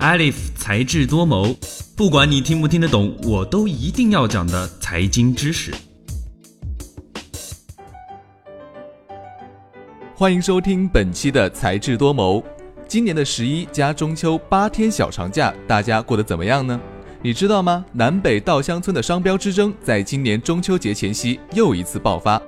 Alif 才智多谋，不管你听不听得懂，我都一定要讲的财经知识。欢迎收听本期的才智多谋。今年的十一加中秋八天小长假，大家过得怎么样呢？你知道吗？南北稻香村的商标之争，在今年中秋节前夕又一次爆发。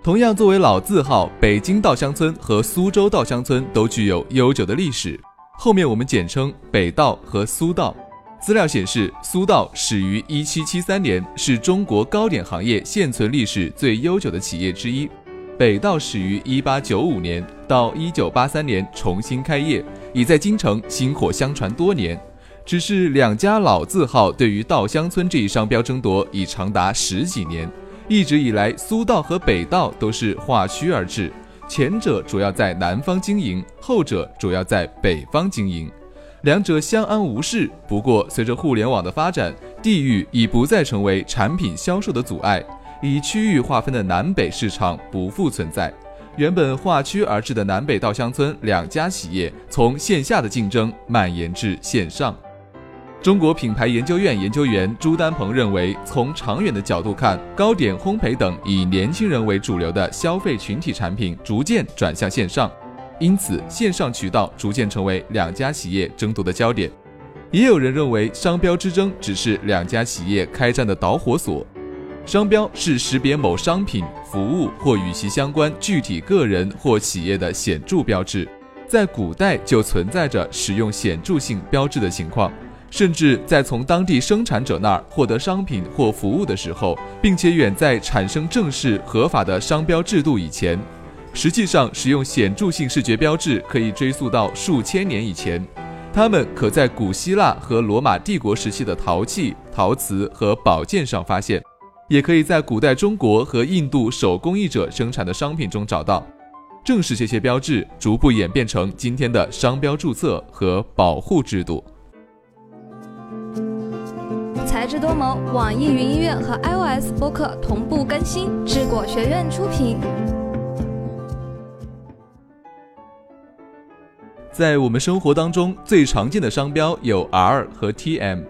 同样作为老字号，北京稻香村和苏州稻香村都具有悠久的历史。后面我们简称北道和苏道。资料显示，苏道始于1773年，是中国糕点行业现存历史最悠久的企业之一。北道始于1895年，到1983年重新开业，已在京城薪火相传多年。只是两家老字号对于稻香村这一商标争夺已长达十几年。一直以来，苏道和北道都是划区而治，前者主要在南方经营，后者主要在北方经营，两者相安无事。不过，随着互联网的发展，地域已不再成为产品销售的阻碍，以区域划分的南北市场不复存在。原本划区而治的南北稻香村两家企业，从线下的竞争蔓延至线上。中国品牌研究院研究员朱丹鹏认为，从长远的角度看，糕点、烘焙等以年轻人为主流的消费群体产品逐渐转向线上，因此线上渠道逐渐成为两家企业争夺的焦点。也有人认为，商标之争只是两家企业开战的导火索。商标是识别某商品、服务或与其相关具体个人或企业的显著标志，在古代就存在着使用显著性标志的情况。甚至在从当地生产者那儿获得商品或服务的时候，并且远在产生正式合法的商标制度以前，实际上使用显著性视觉标志可以追溯到数千年以前。它们可在古希腊和罗马帝国时期的陶器、陶瓷和宝剑上发现，也可以在古代中国和印度手工艺者生产的商品中找到。正是这些标志，逐步演变成今天的商标注册和保护制度。智多谋，网易云音乐和 iOS 播客同步更新，智果学院出品。在我们生活当中，最常见的商标有 R 和 TM。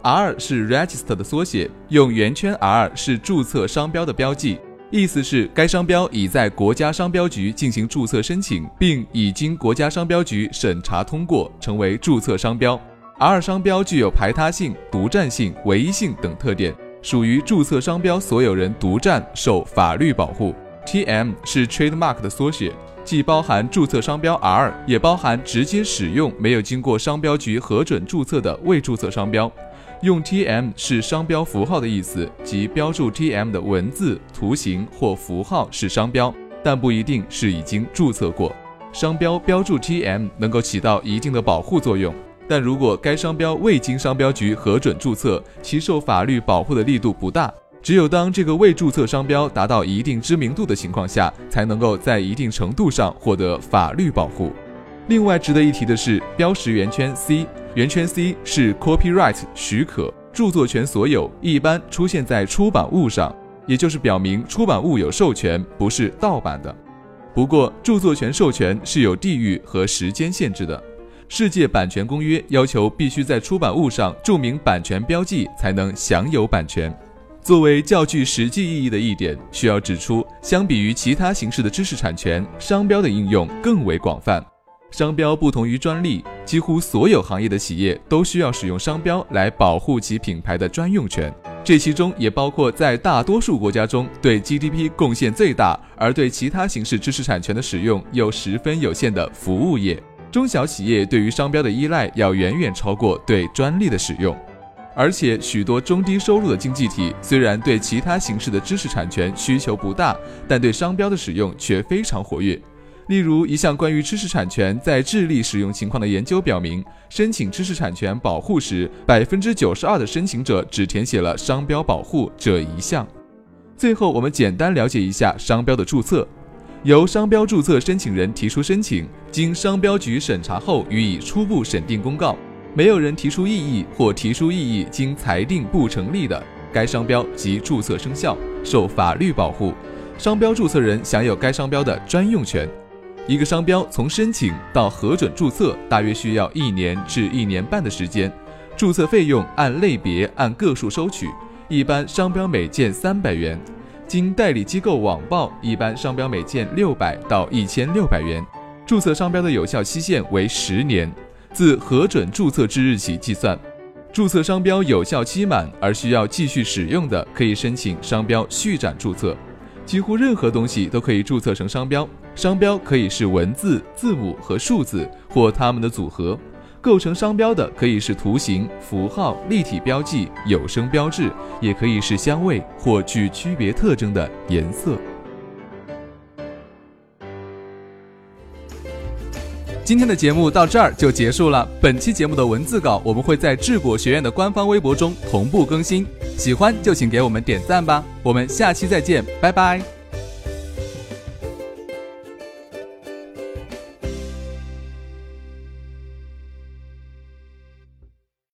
R 是 Register 的缩写，用圆圈 R 是注册商标的标记，意思是该商标已在国家商标局进行注册申请，并已经国家商标局审查通过，成为注册商标。R 商标具有排他性、独占性、唯一性等特点，属于注册商标所有人独占，受法律保护。TM 是 Trademark 的缩写，既包含注册商标 R，也包含直接使用没有经过商标局核准注册的未注册商标。用 TM 是商标符号的意思，即标注 TM 的文字、图形或符号是商标，但不一定是已经注册过。商标标注 TM 能够起到一定的保护作用。但如果该商标未经商标局核准注册，其受法律保护的力度不大。只有当这个未注册商标达到一定知名度的情况下，才能够在一定程度上获得法律保护。另外值得一提的是，标识圆圈 C，圆圈 C 是 copyright 许可，著作权所有，一般出现在出版物上，也就是表明出版物有授权，不是盗版的。不过，著作权授权是有地域和时间限制的。世界版权公约要求必须在出版物上注明版权标记，才能享有版权。作为较具实际意义的一点，需要指出，相比于其他形式的知识产权，商标的应用更为广泛。商标不同于专利，几乎所有行业的企业都需要使用商标来保护其品牌的专用权。这其中也包括在大多数国家中对 GDP 贡献最大，而对其他形式知识产权的使用又十分有限的服务业。中小企业对于商标的依赖要远远超过对专利的使用，而且许多中低收入的经济体虽然对其他形式的知识产权需求不大，但对商标的使用却非常活跃。例如，一项关于知识产权在智利使用情况的研究表明，申请知识产权保护时，百分之九十二的申请者只填写了商标保护这一项。最后，我们简单了解一下商标的注册。由商标注册申请人提出申请，经商标局审查后予以初步审定公告。没有人提出异议或提出异议经裁定不成立的，该商标即注册生效，受法律保护。商标注册人享有该商标的专用权。一个商标从申请到核准注册，大约需要一年至一年半的时间。注册费用按类别按个数收取，一般商标每件三百元，经代理机构网报，一般商标每件六百到一千六百元。注册商标的有效期限为十年，自核准注册之日起计算。注册商标有效期满而需要继续使用的，可以申请商标续展注册。几乎任何东西都可以注册成商标，商标可以是文字、字母和数字或它们的组合。构成商标的可以是图形、符号、立体标记、有声标志，也可以是香味或具区别特征的颜色。今天的节目到这儿就结束了。本期节目的文字稿我们会在智果学院的官方微博中同步更新，喜欢就请给我们点赞吧。我们下期再见，拜拜。